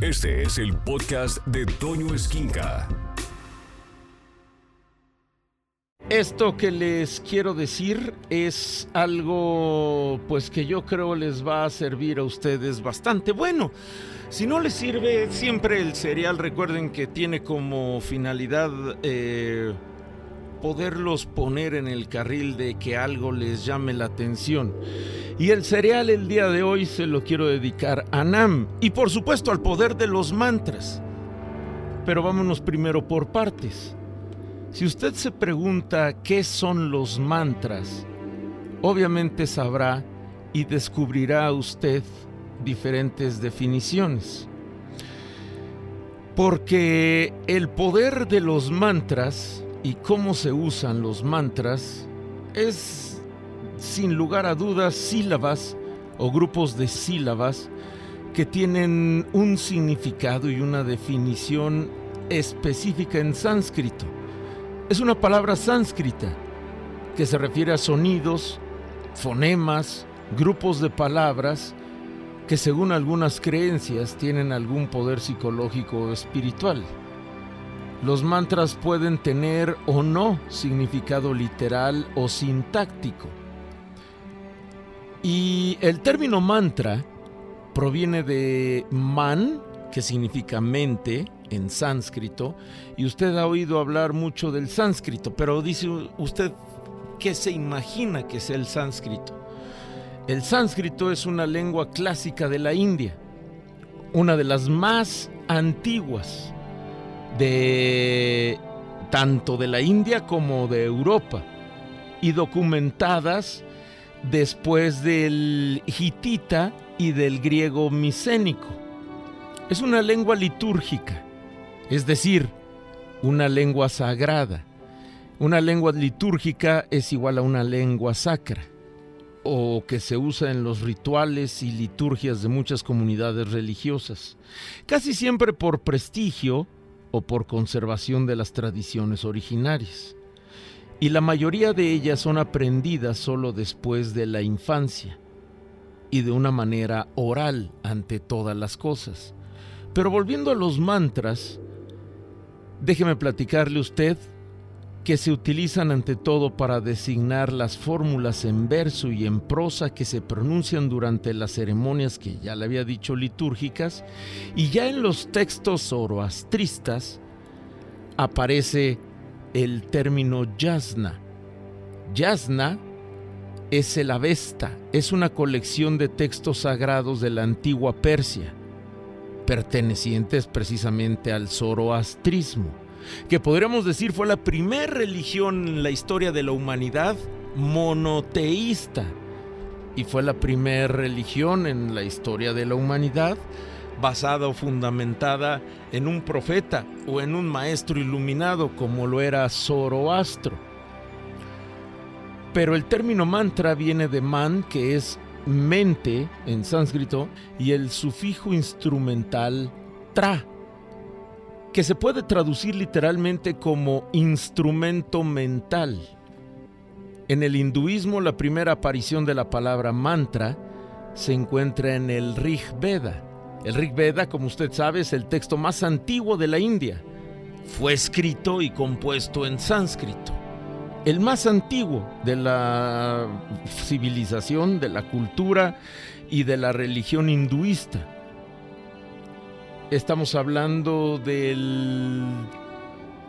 Este es el podcast de Toño Esquinca. Esto que les quiero decir es algo pues que yo creo les va a servir a ustedes bastante bueno. Si no les sirve, siempre el cereal recuerden que tiene como finalidad eh, poderlos poner en el carril de que algo les llame la atención. Y el cereal el día de hoy se lo quiero dedicar a Nam y por supuesto al poder de los mantras. Pero vámonos primero por partes. Si usted se pregunta qué son los mantras, obviamente sabrá y descubrirá usted diferentes definiciones. Porque el poder de los mantras y cómo se usan los mantras es sin lugar a dudas sílabas o grupos de sílabas que tienen un significado y una definición específica en sánscrito. Es una palabra sánscrita que se refiere a sonidos, fonemas, grupos de palabras que según algunas creencias tienen algún poder psicológico o espiritual. Los mantras pueden tener o no significado literal o sintáctico. Y el término mantra proviene de man, que significa mente en sánscrito, y usted ha oído hablar mucho del sánscrito, pero dice usted qué se imagina que es el sánscrito. El sánscrito es una lengua clásica de la India, una de las más antiguas de tanto de la India como de Europa y documentadas después del hitita y del griego micénico. Es una lengua litúrgica, es decir, una lengua sagrada. Una lengua litúrgica es igual a una lengua sacra, o que se usa en los rituales y liturgias de muchas comunidades religiosas, casi siempre por prestigio o por conservación de las tradiciones originarias y la mayoría de ellas son aprendidas solo después de la infancia y de una manera oral ante todas las cosas. Pero volviendo a los mantras, déjeme platicarle usted que se utilizan ante todo para designar las fórmulas en verso y en prosa que se pronuncian durante las ceremonias que ya le había dicho litúrgicas, y ya en los textos zoroastristas aparece el término yasna. Yasna es el Avesta, es una colección de textos sagrados de la antigua Persia, pertenecientes precisamente al zoroastrismo, que podríamos decir fue la primera religión en la historia de la humanidad monoteísta y fue la primera religión en la historia de la humanidad basada o fundamentada en un profeta o en un maestro iluminado como lo era Zoroastro. Pero el término mantra viene de man, que es mente en sánscrito, y el sufijo instrumental tra, que se puede traducir literalmente como instrumento mental. En el hinduismo la primera aparición de la palabra mantra se encuentra en el Rig Veda, el Rig Veda, como usted sabe, es el texto más antiguo de la India. Fue escrito y compuesto en sánscrito. El más antiguo de la civilización, de la cultura y de la religión hinduista. Estamos hablando del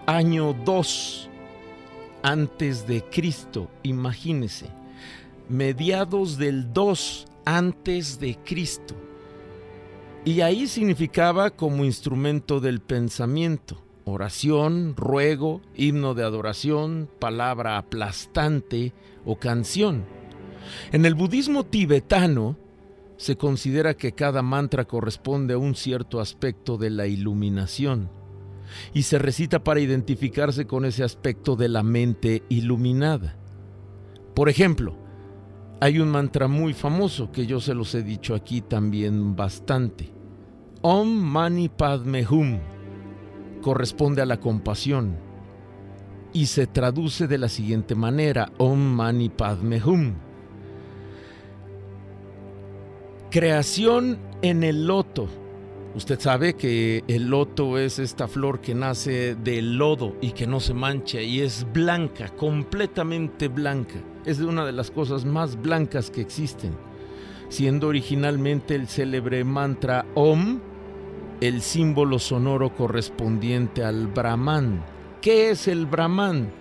año 2 antes de Cristo, imagínese. Mediados del 2 antes de Cristo y ahí significaba como instrumento del pensamiento, oración, ruego, himno de adoración, palabra aplastante o canción. En el budismo tibetano se considera que cada mantra corresponde a un cierto aspecto de la iluminación y se recita para identificarse con ese aspecto de la mente iluminada. Por ejemplo, hay un mantra muy famoso que yo se los he dicho aquí también bastante. Om Mani Padme Hum corresponde a la compasión y se traduce de la siguiente manera: Om Mani Padme Hum. Creación en el loto Usted sabe que el loto es esta flor que nace del lodo y que no se mancha y es blanca, completamente blanca. Es de una de las cosas más blancas que existen, siendo originalmente el célebre mantra Om el símbolo sonoro correspondiente al Brahman. ¿Qué es el Brahman?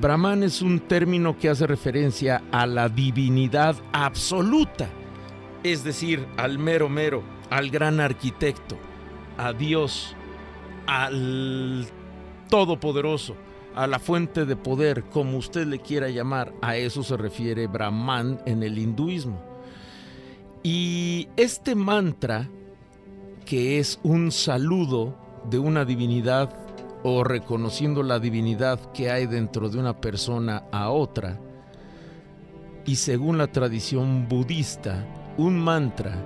Brahman es un término que hace referencia a la divinidad absoluta, es decir, al mero mero, al gran arquitecto, a Dios, al Todopoderoso, a la fuente de poder, como usted le quiera llamar. A eso se refiere Brahman en el hinduismo. Y este mantra, que es un saludo de una divinidad o reconociendo la divinidad que hay dentro de una persona a otra, y según la tradición budista, un mantra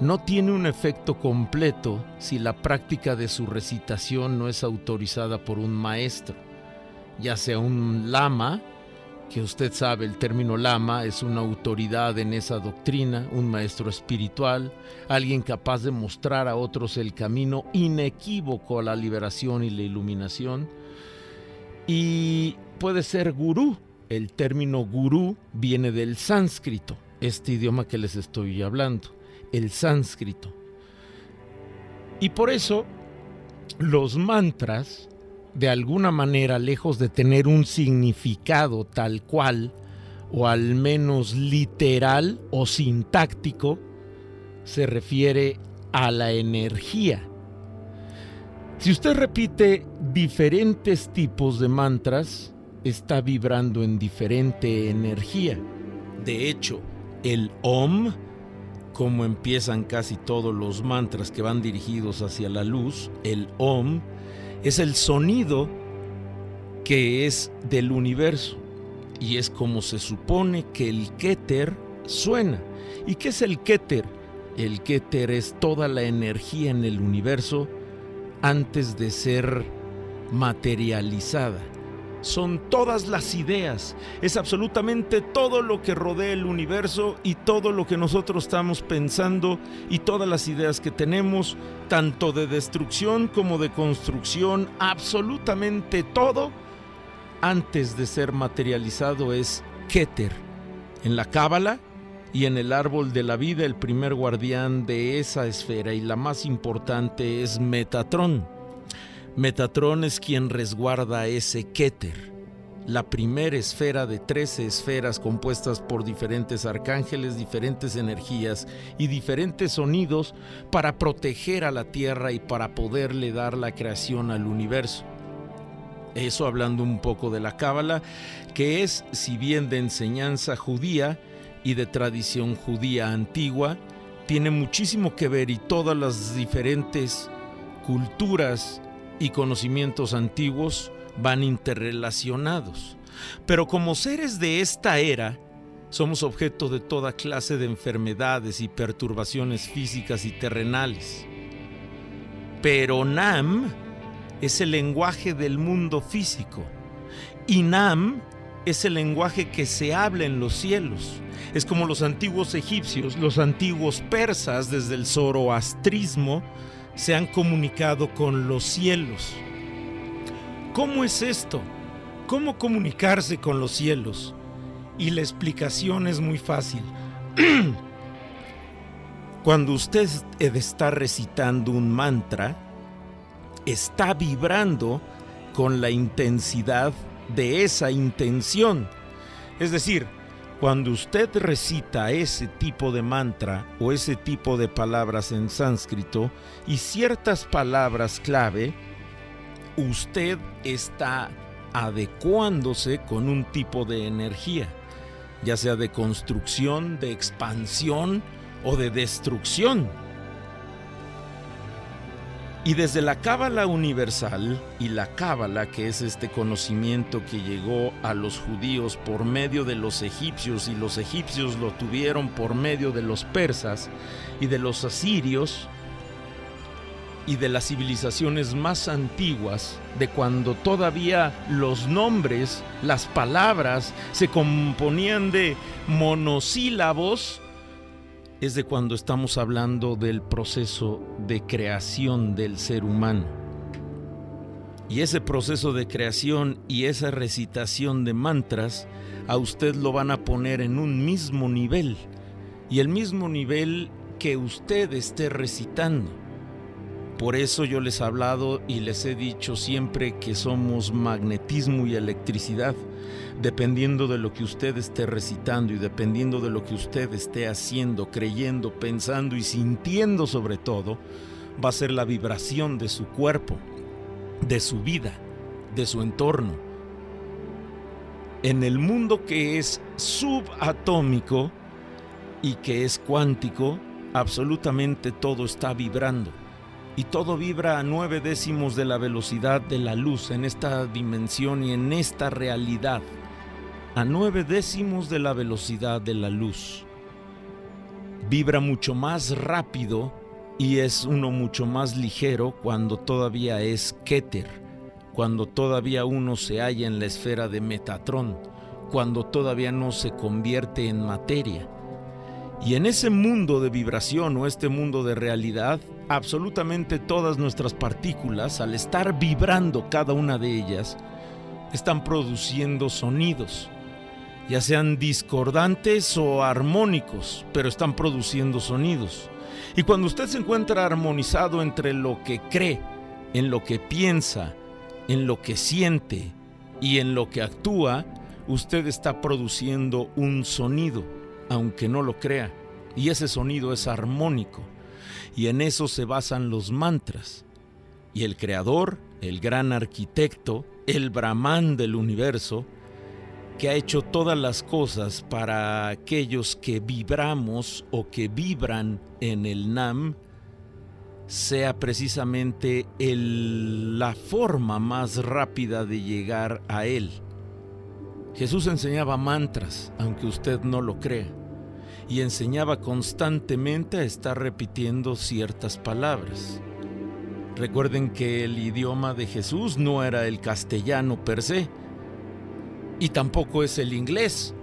no tiene un efecto completo si la práctica de su recitación no es autorizada por un maestro, ya sea un lama, que usted sabe el término lama es una autoridad en esa doctrina, un maestro espiritual, alguien capaz de mostrar a otros el camino inequívoco a la liberación y la iluminación, y puede ser gurú, el término gurú viene del sánscrito, este idioma que les estoy hablando el sánscrito. Y por eso los mantras, de alguna manera, lejos de tener un significado tal cual, o al menos literal o sintáctico, se refiere a la energía. Si usted repite diferentes tipos de mantras, está vibrando en diferente energía. De hecho, el OM como empiezan casi todos los mantras que van dirigidos hacia la luz, el Om es el sonido que es del universo y es como se supone que el Keter suena. ¿Y qué es el Keter? El Keter es toda la energía en el universo antes de ser materializada son todas las ideas, es absolutamente todo lo que rodea el universo y todo lo que nosotros estamos pensando y todas las ideas que tenemos, tanto de destrucción como de construcción, absolutamente todo, antes de ser materializado es Keter. En la Cábala y en el árbol de la vida el primer guardián de esa esfera y la más importante es Metatrón Metatrón es quien resguarda ese Keter, la primera esfera de 13 esferas compuestas por diferentes arcángeles, diferentes energías y diferentes sonidos para proteger a la Tierra y para poderle dar la creación al universo. Eso hablando un poco de la Cábala, que es, si bien de enseñanza judía y de tradición judía antigua, tiene muchísimo que ver y todas las diferentes culturas y conocimientos antiguos van interrelacionados. Pero como seres de esta era, somos objeto de toda clase de enfermedades y perturbaciones físicas y terrenales. Pero Nam es el lenguaje del mundo físico. Y Nam es el lenguaje que se habla en los cielos. Es como los antiguos egipcios, los antiguos persas desde el zoroastrismo se han comunicado con los cielos. ¿Cómo es esto? ¿Cómo comunicarse con los cielos? Y la explicación es muy fácil. Cuando usted está recitando un mantra, está vibrando con la intensidad de esa intención. Es decir, cuando usted recita ese tipo de mantra o ese tipo de palabras en sánscrito y ciertas palabras clave, usted está adecuándose con un tipo de energía, ya sea de construcción, de expansión o de destrucción. Y desde la Cábala universal y la Cábala, que es este conocimiento que llegó a los judíos por medio de los egipcios y los egipcios lo tuvieron por medio de los persas y de los asirios y de las civilizaciones más antiguas, de cuando todavía los nombres, las palabras se componían de monosílabos, es de cuando estamos hablando del proceso de creación del ser humano. Y ese proceso de creación y esa recitación de mantras a usted lo van a poner en un mismo nivel. Y el mismo nivel que usted esté recitando. Por eso yo les he hablado y les he dicho siempre que somos magnetismo y electricidad. Dependiendo de lo que usted esté recitando y dependiendo de lo que usted esté haciendo, creyendo, pensando y sintiendo sobre todo, va a ser la vibración de su cuerpo, de su vida, de su entorno. En el mundo que es subatómico y que es cuántico, absolutamente todo está vibrando y todo vibra a nueve décimos de la velocidad de la luz en esta dimensión y en esta realidad. A nueve décimos de la velocidad de la luz. Vibra mucho más rápido y es uno mucho más ligero cuando todavía es Keter, cuando todavía uno se halla en la esfera de Metatrón, cuando todavía no se convierte en materia. Y en ese mundo de vibración o este mundo de realidad, absolutamente todas nuestras partículas, al estar vibrando cada una de ellas, están produciendo sonidos, ya sean discordantes o armónicos, pero están produciendo sonidos. Y cuando usted se encuentra armonizado entre lo que cree, en lo que piensa, en lo que siente y en lo que actúa, usted está produciendo un sonido aunque no lo crea, y ese sonido es armónico, y en eso se basan los mantras. Y el creador, el gran arquitecto, el brahman del universo, que ha hecho todas las cosas para aquellos que vibramos o que vibran en el Nam, sea precisamente la forma más rápida de llegar a Él. Jesús enseñaba mantras, aunque usted no lo crea y enseñaba constantemente a estar repitiendo ciertas palabras. Recuerden que el idioma de Jesús no era el castellano per se, y tampoco es el inglés.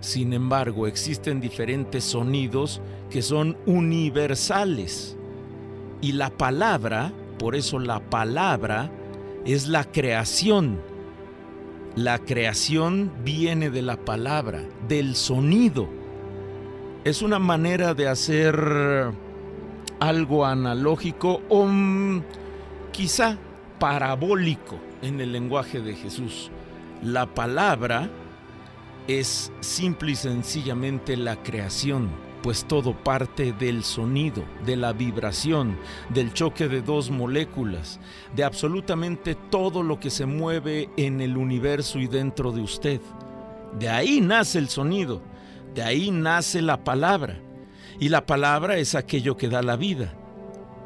Sin embargo, existen diferentes sonidos que son universales. Y la palabra, por eso la palabra, es la creación. La creación viene de la palabra, del sonido es una manera de hacer algo analógico o quizá parabólico en el lenguaje de Jesús. La palabra es simple y sencillamente la creación, pues todo parte del sonido, de la vibración, del choque de dos moléculas, de absolutamente todo lo que se mueve en el universo y dentro de usted. De ahí nace el sonido de ahí nace la palabra. Y la palabra es aquello que da la vida.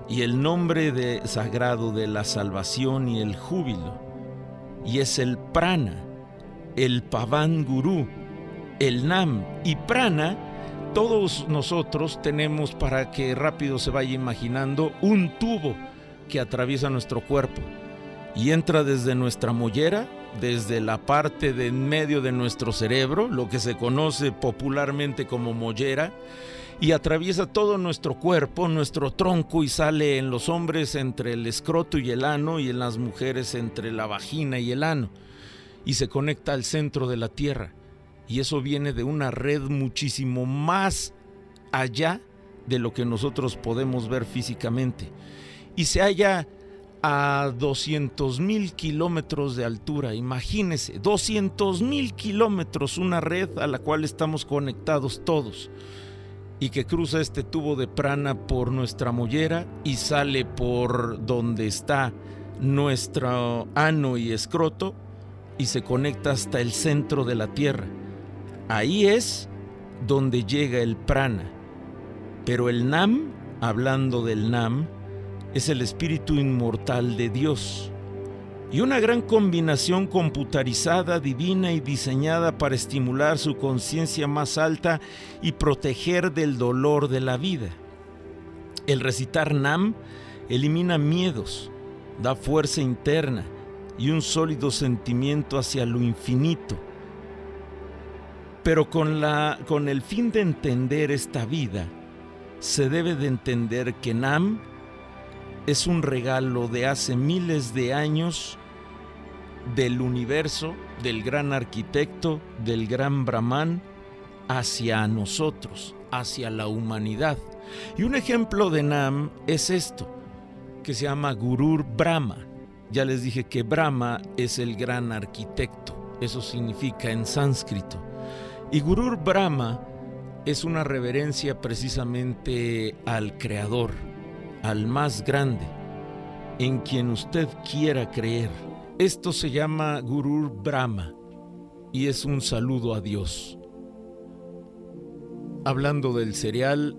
Y el nombre de, sagrado de la salvación y el júbilo. Y es el prana, el pavan gurú, el nam y prana. Todos nosotros tenemos, para que rápido se vaya imaginando, un tubo que atraviesa nuestro cuerpo y entra desde nuestra mollera desde la parte de en medio de nuestro cerebro, lo que se conoce popularmente como mollera, y atraviesa todo nuestro cuerpo, nuestro tronco y sale en los hombres entre el escroto y el ano y en las mujeres entre la vagina y el ano y se conecta al centro de la Tierra. Y eso viene de una red muchísimo más allá de lo que nosotros podemos ver físicamente. Y se halla a 200 mil kilómetros de altura. Imagínese, 200 mil kilómetros, una red a la cual estamos conectados todos y que cruza este tubo de prana por nuestra mollera y sale por donde está nuestro ano y escroto y se conecta hasta el centro de la tierra. Ahí es donde llega el prana. Pero el nam, hablando del nam, es el espíritu inmortal de Dios y una gran combinación computarizada, divina y diseñada para estimular su conciencia más alta y proteger del dolor de la vida. El recitar Nam elimina miedos, da fuerza interna y un sólido sentimiento hacia lo infinito. Pero con, la, con el fin de entender esta vida, se debe de entender que Nam es un regalo de hace miles de años del universo, del gran arquitecto, del gran Brahman, hacia nosotros, hacia la humanidad. Y un ejemplo de Nam es esto, que se llama Gurur Brahma. Ya les dije que Brahma es el gran arquitecto, eso significa en sánscrito. Y Gurur Brahma es una reverencia precisamente al Creador, al más grande, en quien usted quiera creer. Esto se llama Gurur Brahma y es un saludo a Dios. Hablando del cereal,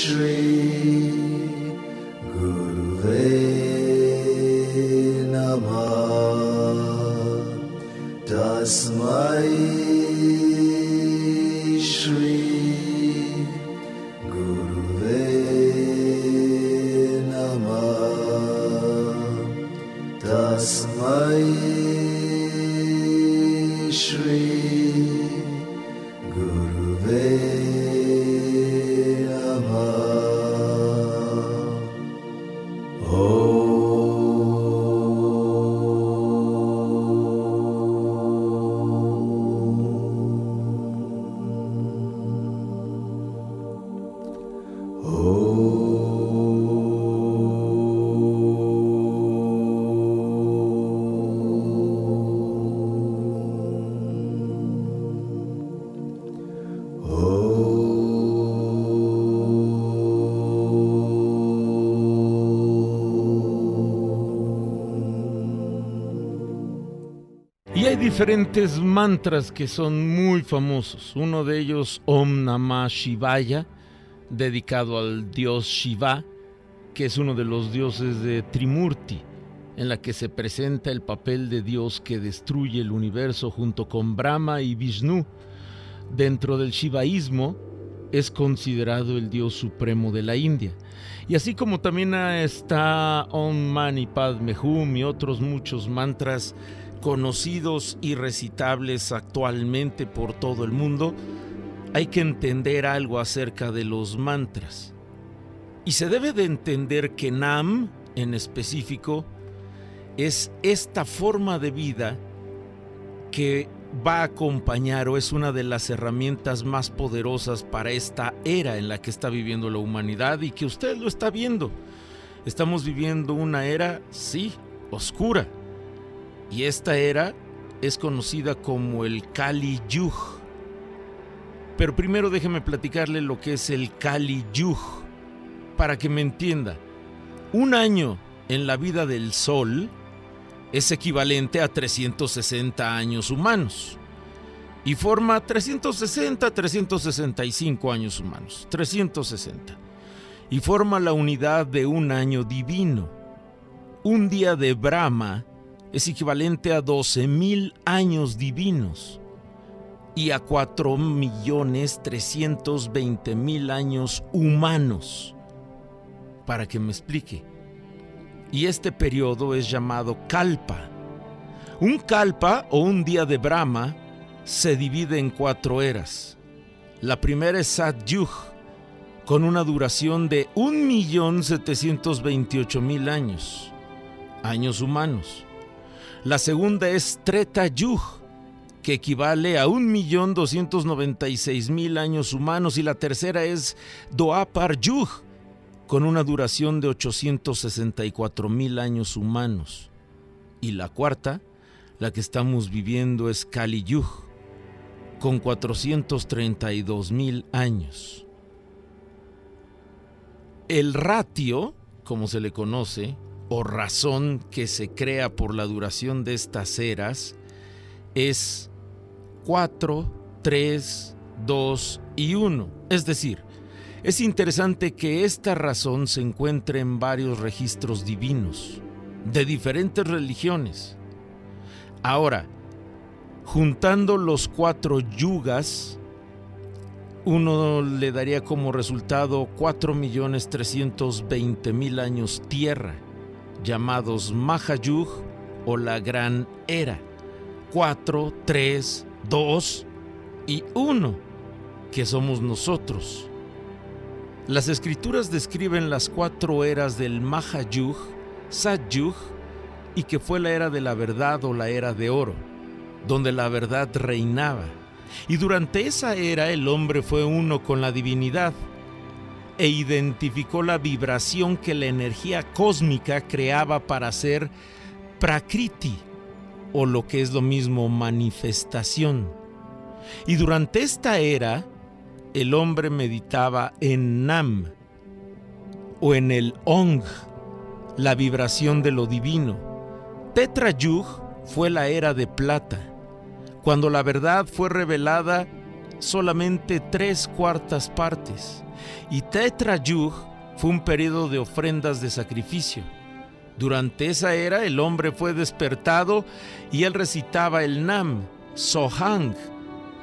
tree. Diferentes mantras que son muy famosos. Uno de ellos, Om Namah Shivaya, dedicado al dios Shiva, que es uno de los dioses de Trimurti, en la que se presenta el papel de Dios que destruye el universo junto con Brahma y Vishnu. Dentro del shivaísmo es considerado el dios supremo de la India. Y así como también está Om Mani Padme Hum y otros muchos mantras conocidos y recitables actualmente por todo el mundo, hay que entender algo acerca de los mantras. Y se debe de entender que Nam, en específico, es esta forma de vida que va a acompañar o es una de las herramientas más poderosas para esta era en la que está viviendo la humanidad y que usted lo está viendo. Estamos viviendo una era, sí, oscura, y esta era es conocida como el Kali Yuj. Pero primero déjeme platicarle lo que es el Kali Yuj, para que me entienda. Un año en la vida del Sol es equivalente a 360 años humanos y forma 360, 365 años humanos, 360. Y forma la unidad de un año divino. Un día de Brahma es equivalente a 12.000 años divinos y a 4.320.000 años humanos. Para que me explique. Y este periodo es llamado Kalpa. Un Kalpa o un día de Brahma se divide en cuatro eras. La primera es Satyug, con una duración de 1.728.000 años, años humanos. La segunda es Treta Yuj, que equivale a 1.296.000 años humanos. Y la tercera es Doapar Yuj, con una duración de 864.000 años humanos. Y la cuarta, la que estamos viviendo, es Kali Yuj, con 432.000 años. El ratio, como se le conoce, o razón que se crea por la duración de estas eras, es 4, 3, 2 y 1. Es decir, es interesante que esta razón se encuentre en varios registros divinos, de diferentes religiones. Ahora, juntando los cuatro yugas, uno le daría como resultado 4.320.000 años tierra, llamados Mahayug o la Gran Era. 4, 3, 2 y 1, que somos nosotros. Las escrituras describen las cuatro eras del Mahayug, Satyug, y que fue la era de la verdad o la era de oro, donde la verdad reinaba y durante esa era el hombre fue uno con la divinidad e identificó la vibración que la energía cósmica creaba para ser prakriti, o lo que es lo mismo manifestación. Y durante esta era, el hombre meditaba en Nam, o en el Ong, la vibración de lo divino. Tetrayug fue la era de plata cuando la verdad fue revelada solamente tres cuartas partes. Y Tetrayug fue un periodo de ofrendas de sacrificio. Durante esa era el hombre fue despertado y él recitaba el Nam, Sohang,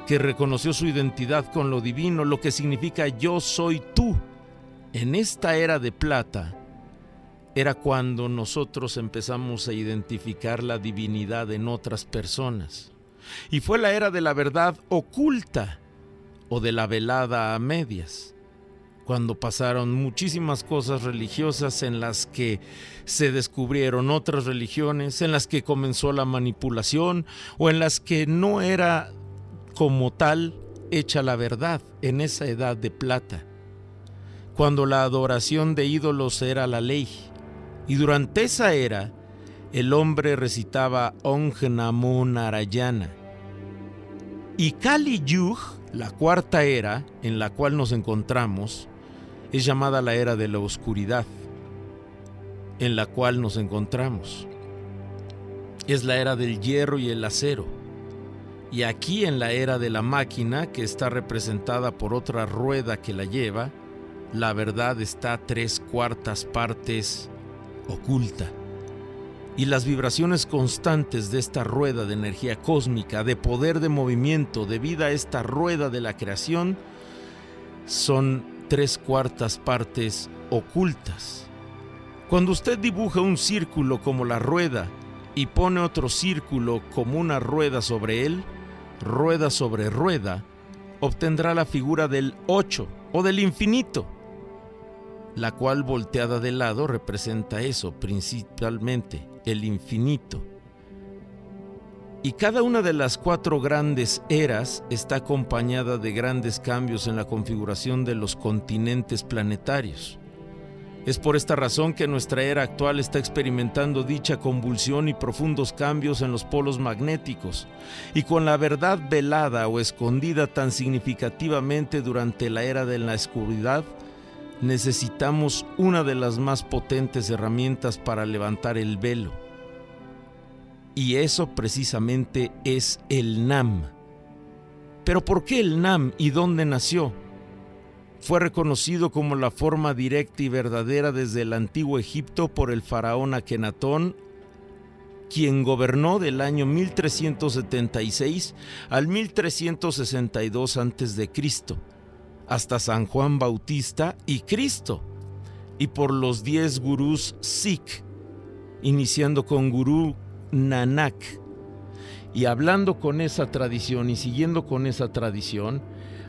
que reconoció su identidad con lo divino, lo que significa yo soy tú. En esta era de plata era cuando nosotros empezamos a identificar la divinidad en otras personas y fue la era de la verdad oculta o de la velada a medias, cuando pasaron muchísimas cosas religiosas en las que se descubrieron otras religiones, en las que comenzó la manipulación o en las que no era como tal hecha la verdad en esa edad de plata, cuando la adoración de ídolos era la ley. Y durante esa era, el hombre recitaba Ong Namo Narayana, y Kali Yuj, la cuarta era en la cual nos encontramos, es llamada la era de la oscuridad, en la cual nos encontramos. Es la era del hierro y el acero. Y aquí en la era de la máquina, que está representada por otra rueda que la lleva, la verdad está tres cuartas partes oculta y las vibraciones constantes de esta rueda de energía cósmica, de poder de movimiento, debido a esta rueda de la creación, son tres cuartas partes ocultas. Cuando usted dibuja un círculo como la rueda y pone otro círculo como una rueda sobre él, rueda sobre rueda, obtendrá la figura del 8 o del infinito la cual volteada de lado representa eso, principalmente el infinito. Y cada una de las cuatro grandes eras está acompañada de grandes cambios en la configuración de los continentes planetarios. Es por esta razón que nuestra era actual está experimentando dicha convulsión y profundos cambios en los polos magnéticos, y con la verdad velada o escondida tan significativamente durante la era de la oscuridad, necesitamos una de las más potentes herramientas para levantar el velo. Y eso precisamente es el Nam. Pero ¿por qué el Nam y dónde nació? Fue reconocido como la forma directa y verdadera desde el antiguo Egipto por el faraón Akenatón, quien gobernó del año 1376 al 1362 a.C hasta San Juan Bautista y Cristo, y por los diez gurús Sikh, iniciando con Gurú Nanak. Y hablando con esa tradición y siguiendo con esa tradición,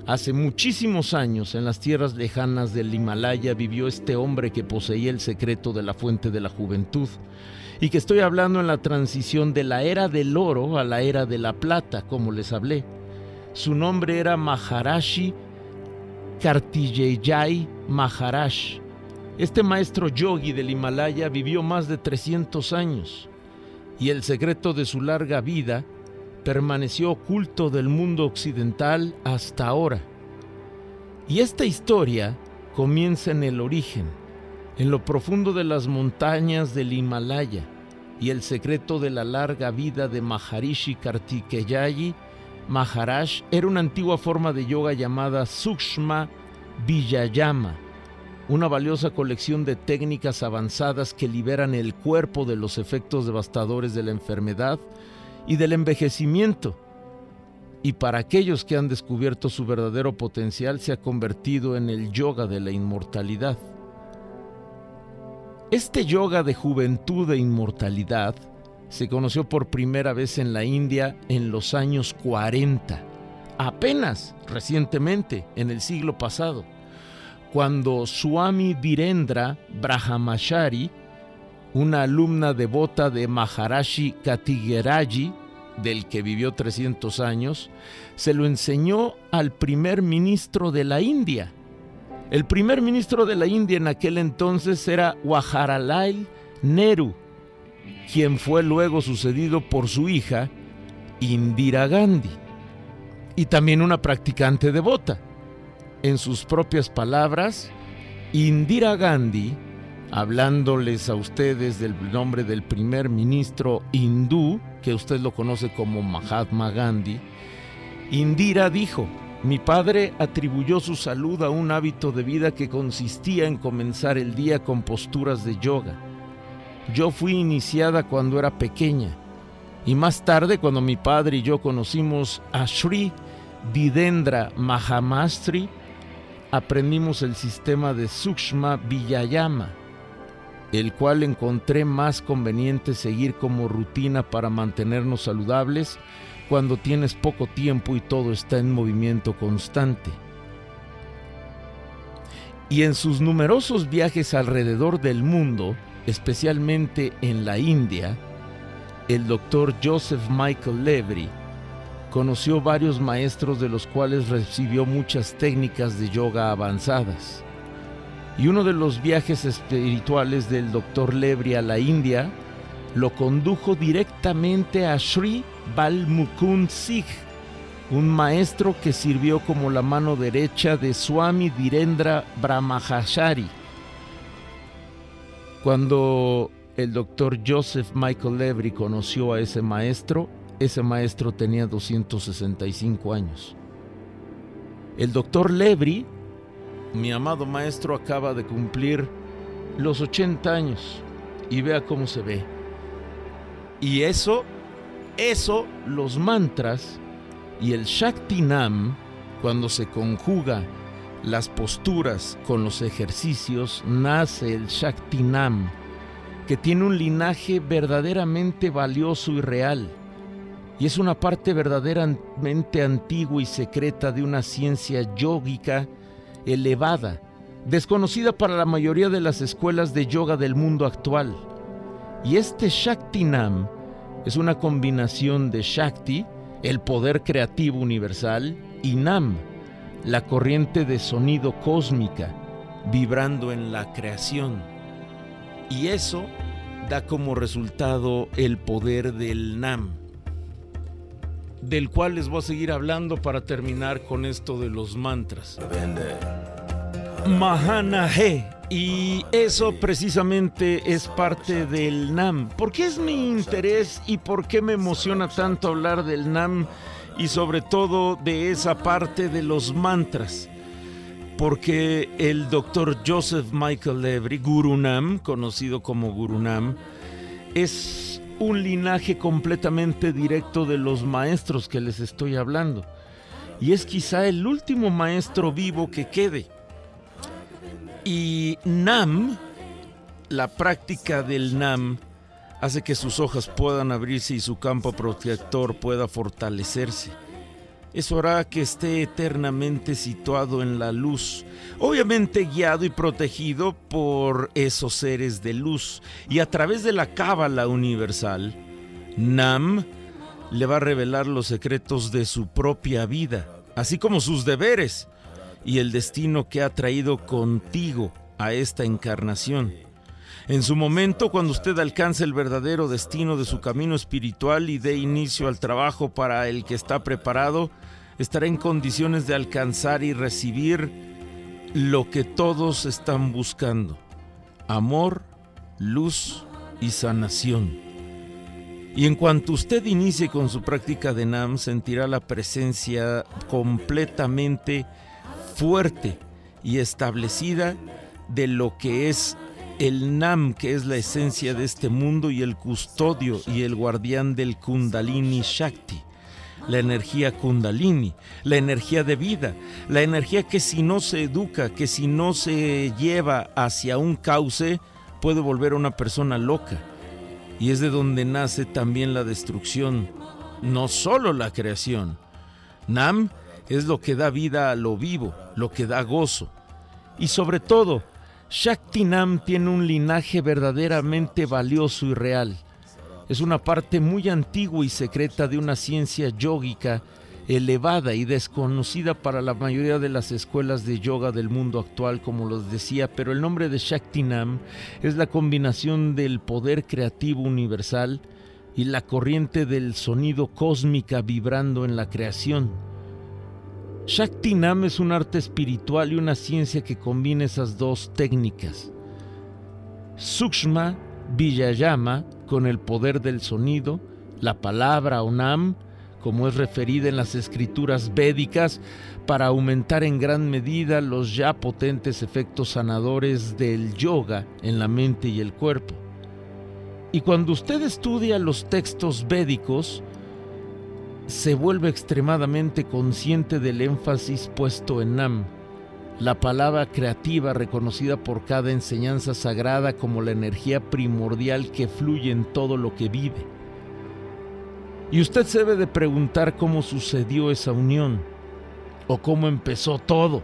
hace muchísimos años en las tierras lejanas del Himalaya vivió este hombre que poseía el secreto de la fuente de la juventud y que estoy hablando en la transición de la era del oro a la era de la plata, como les hablé. Su nombre era Maharashi Kartijayai Maharaj. Este maestro yogi del Himalaya vivió más de 300 años y el secreto de su larga vida permaneció oculto del mundo occidental hasta ahora. Y esta historia comienza en el origen, en lo profundo de las montañas del Himalaya, y el secreto de la larga vida de Maharishi Kartikeyayi Maharaj era una antigua forma de yoga llamada Sukshma Vijayama, una valiosa colección de técnicas avanzadas que liberan el cuerpo de los efectos devastadores de la enfermedad y del envejecimiento. Y para aquellos que han descubierto su verdadero potencial se ha convertido en el yoga de la inmortalidad. Este yoga de juventud e inmortalidad se conoció por primera vez en la India en los años 40, apenas recientemente, en el siglo pasado, cuando Swami Virendra Brahmachari, una alumna devota de Maharashi Katigeraji, del que vivió 300 años, se lo enseñó al primer ministro de la India, el primer ministro de la India en aquel entonces era Waharalal Nehru, quien fue luego sucedido por su hija Indira Gandhi, y también una practicante devota. En sus propias palabras, Indira Gandhi, hablándoles a ustedes del nombre del primer ministro hindú, que usted lo conoce como Mahatma Gandhi, Indira dijo, mi padre atribuyó su salud a un hábito de vida que consistía en comenzar el día con posturas de yoga. Yo fui iniciada cuando era pequeña y más tarde cuando mi padre y yo conocimos a Sri Videndra Mahamastri, aprendimos el sistema de Sukshma Vijayama, el cual encontré más conveniente seguir como rutina para mantenernos saludables cuando tienes poco tiempo y todo está en movimiento constante. Y en sus numerosos viajes alrededor del mundo, especialmente en la India, el doctor Joseph Michael Levry conoció varios maestros de los cuales recibió muchas técnicas de yoga avanzadas. Y uno de los viajes espirituales del doctor Levry a la India lo condujo directamente a Sri Balmukund Sikh, un maestro que sirvió como la mano derecha de Swami Direndra Brahmachari. Cuando el doctor Joseph Michael Levry conoció a ese maestro, ese maestro tenía 265 años. El doctor Levry, mi amado maestro, acaba de cumplir los 80 años y vea cómo se ve. Y eso eso, los mantras y el Shaktinam, cuando se conjuga las posturas con los ejercicios, nace el Shaktinam, que tiene un linaje verdaderamente valioso y real. Y es una parte verdaderamente antigua y secreta de una ciencia yógica elevada, desconocida para la mayoría de las escuelas de yoga del mundo actual. Y este Shaktinam es una combinación de Shakti, el poder creativo universal, y Nam, la corriente de sonido cósmica, vibrando en la creación. Y eso da como resultado el poder del Nam, del cual les voy a seguir hablando para terminar con esto de los mantras. Mahanahe y eso precisamente es parte del NAM. ¿Por qué es mi interés y por qué me emociona tanto hablar del NAM y sobre todo de esa parte de los mantras? Porque el doctor Joseph Michael Levry, Guru Nam, conocido como Guru Nam, es un linaje completamente directo de los maestros que les estoy hablando. Y es quizá el último maestro vivo que quede y NAM, la práctica del NAM, hace que sus hojas puedan abrirse y su campo protector pueda fortalecerse. Eso hará que esté eternamente situado en la luz, obviamente guiado y protegido por esos seres de luz. Y a través de la cábala universal, Nam le va a revelar los secretos de su propia vida, así como sus deberes y el destino que ha traído contigo a esta encarnación. En su momento, cuando usted alcance el verdadero destino de su camino espiritual y dé inicio al trabajo para el que está preparado, estará en condiciones de alcanzar y recibir lo que todos están buscando. Amor, luz y sanación. Y en cuanto usted inicie con su práctica de NAM, sentirá la presencia completamente fuerte y establecida de lo que es el Nam, que es la esencia de este mundo, y el custodio y el guardián del Kundalini Shakti, la energía Kundalini, la energía de vida, la energía que si no se educa, que si no se lleva hacia un cauce, puede volver a una persona loca. Y es de donde nace también la destrucción, no solo la creación. Nam es lo que da vida a lo vivo, lo que da gozo. Y sobre todo, Shaktinam tiene un linaje verdaderamente valioso y real. Es una parte muy antigua y secreta de una ciencia yógica elevada y desconocida para la mayoría de las escuelas de yoga del mundo actual, como los decía, pero el nombre de Shaktinam es la combinación del poder creativo universal y la corriente del sonido cósmica vibrando en la creación. Shaktinam es un arte espiritual y una ciencia que combina esas dos técnicas. Sukshma Vijayama con el poder del sonido, la palabra Onam, como es referida en las escrituras védicas, para aumentar en gran medida los ya potentes efectos sanadores del yoga en la mente y el cuerpo. Y cuando usted estudia los textos védicos, se vuelve extremadamente consciente del énfasis puesto en Nam, la palabra creativa reconocida por cada enseñanza sagrada como la energía primordial que fluye en todo lo que vive. Y usted se debe de preguntar cómo sucedió esa unión o cómo empezó todo.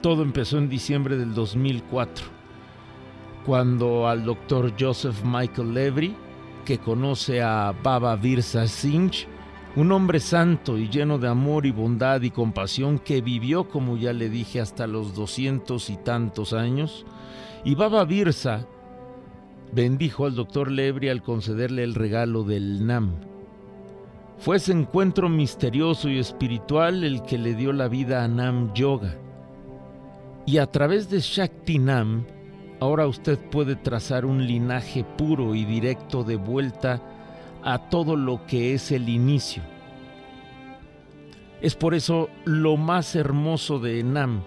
Todo empezó en diciembre del 2004, cuando al doctor Joseph Michael Levry, que conoce a Baba Virsa Singh, un hombre santo y lleno de amor y bondad y compasión que vivió, como ya le dije, hasta los doscientos y tantos años. Y Baba Birsa bendijo al doctor Lebri al concederle el regalo del Nam. Fue ese encuentro misterioso y espiritual el que le dio la vida a Nam Yoga. Y a través de Shakti Nam, ahora usted puede trazar un linaje puro y directo de vuelta a todo lo que es el inicio. Es por eso lo más hermoso de Enam,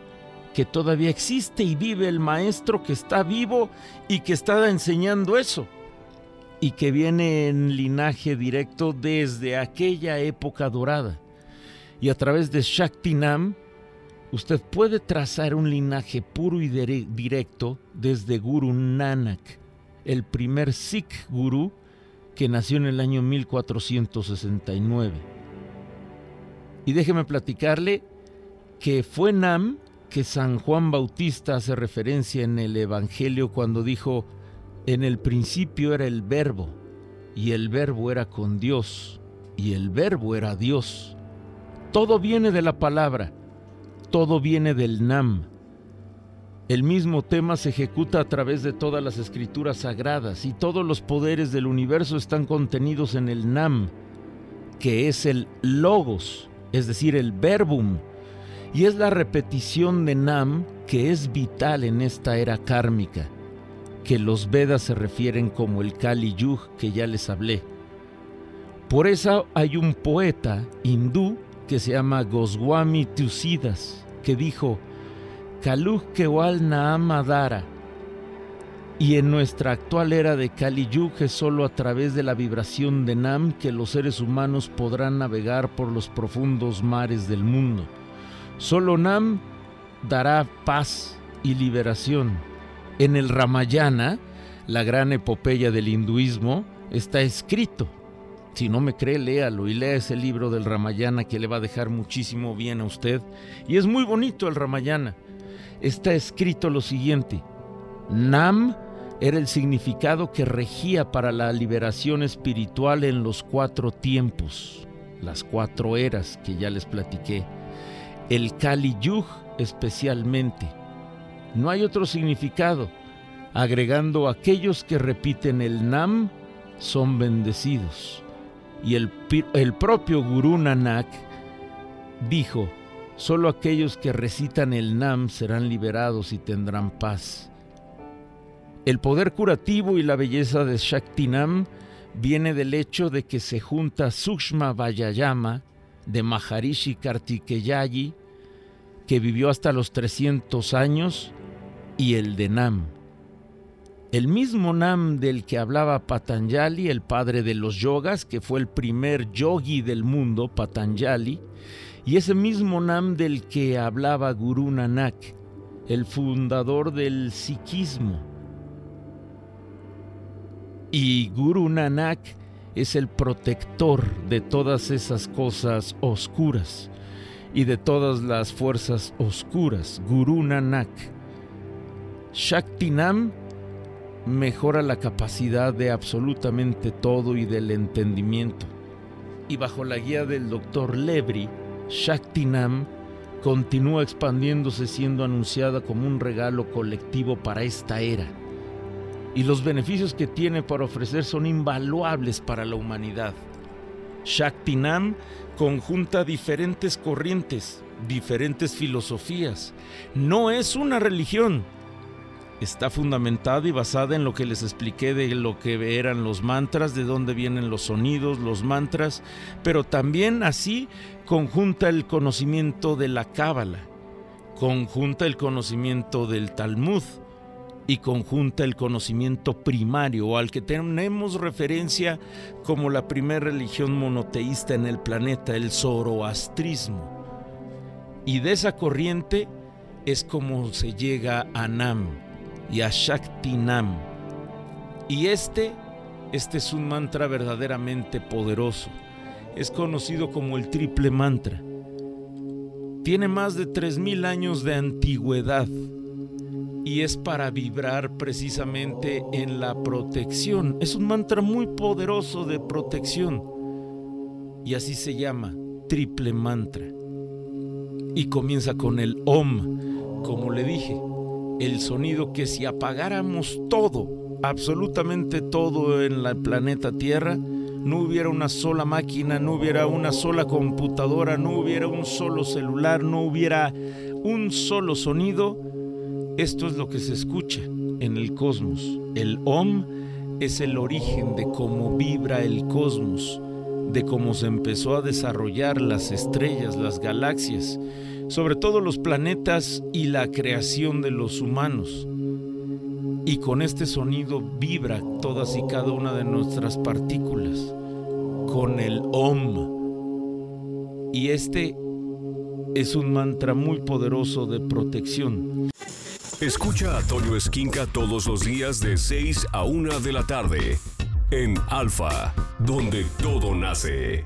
que todavía existe y vive el maestro que está vivo y que está enseñando eso, y que viene en linaje directo desde aquella época dorada. Y a través de Shaktinam, usted puede trazar un linaje puro y directo desde Guru Nanak, el primer Sikh Guru que nació en el año 1469. Y déjeme platicarle que fue Nam que San Juan Bautista hace referencia en el Evangelio cuando dijo, en el principio era el verbo, y el verbo era con Dios, y el verbo era Dios. Todo viene de la palabra, todo viene del Nam. El mismo tema se ejecuta a través de todas las escrituras sagradas y todos los poderes del universo están contenidos en el Nam, que es el Logos, es decir, el Verbum, y es la repetición de Nam que es vital en esta era kármica, que los Vedas se refieren como el Kali Yuga que ya les hablé. Por eso hay un poeta hindú que se llama Goswami Tusidas, que dijo, Kaluj Kewal Naamadara. Y en nuestra actual era de Kali es solo a través de la vibración de Nam que los seres humanos podrán navegar por los profundos mares del mundo. Solo Nam dará paz y liberación. En el Ramayana, la gran epopeya del hinduismo, está escrito. Si no me cree, léalo y lea ese libro del Ramayana que le va a dejar muchísimo bien a usted. Y es muy bonito el Ramayana. Está escrito lo siguiente. Nam era el significado que regía para la liberación espiritual en los cuatro tiempos, las cuatro eras que ya les platiqué. El Kali Yuj especialmente. No hay otro significado, agregando aquellos que repiten el Nam son bendecidos. Y el, el propio Guru Nanak dijo, solo aquellos que recitan el Nam serán liberados y tendrán paz. El poder curativo y la belleza de Shaktinam viene del hecho de que se junta Sukshma Vayayama de Maharishi Kartikeyayi, que vivió hasta los 300 años, y el de Nam. El mismo Nam del que hablaba Patanjali, el padre de los yogas, que fue el primer yogi del mundo, Patanjali, y ese mismo Nam del que hablaba Guru Nanak, el fundador del sikhismo. Y Guru Nanak es el protector de todas esas cosas oscuras y de todas las fuerzas oscuras. Guru Nanak. Shaktinam mejora la capacidad de absolutamente todo y del entendimiento. Y bajo la guía del doctor Lebri, Shaktinam continúa expandiéndose siendo anunciada como un regalo colectivo para esta era. Y los beneficios que tiene para ofrecer son invaluables para la humanidad. Shaktinam conjunta diferentes corrientes, diferentes filosofías. No es una religión, está fundamentada y basada en lo que les expliqué de lo que eran los mantras, de dónde vienen los sonidos, los mantras, pero también así conjunta el conocimiento de la Cábala, conjunta el conocimiento del Talmud y conjunta el conocimiento primario al que tenemos referencia como la primera religión monoteísta en el planeta, el zoroastrismo. Y de esa corriente es como se llega a Nam, y a. Y este, este es un mantra verdaderamente poderoso. Es conocido como el triple mantra. Tiene más de 3.000 años de antigüedad y es para vibrar precisamente en la protección. Es un mantra muy poderoso de protección y así se llama, triple mantra. Y comienza con el Om, como le dije, el sonido que si apagáramos todo, absolutamente todo en el planeta Tierra, no hubiera una sola máquina, no hubiera una sola computadora, no hubiera un solo celular, no hubiera un solo sonido, esto es lo que se escucha en el cosmos. El Om es el origen de cómo vibra el cosmos, de cómo se empezó a desarrollar las estrellas, las galaxias sobre todo los planetas y la creación de los humanos. Y con este sonido vibra todas y cada una de nuestras partículas, con el Om. Y este es un mantra muy poderoso de protección. Escucha a Toño Esquinca todos los días de 6 a 1 de la tarde en Alfa, donde todo nace.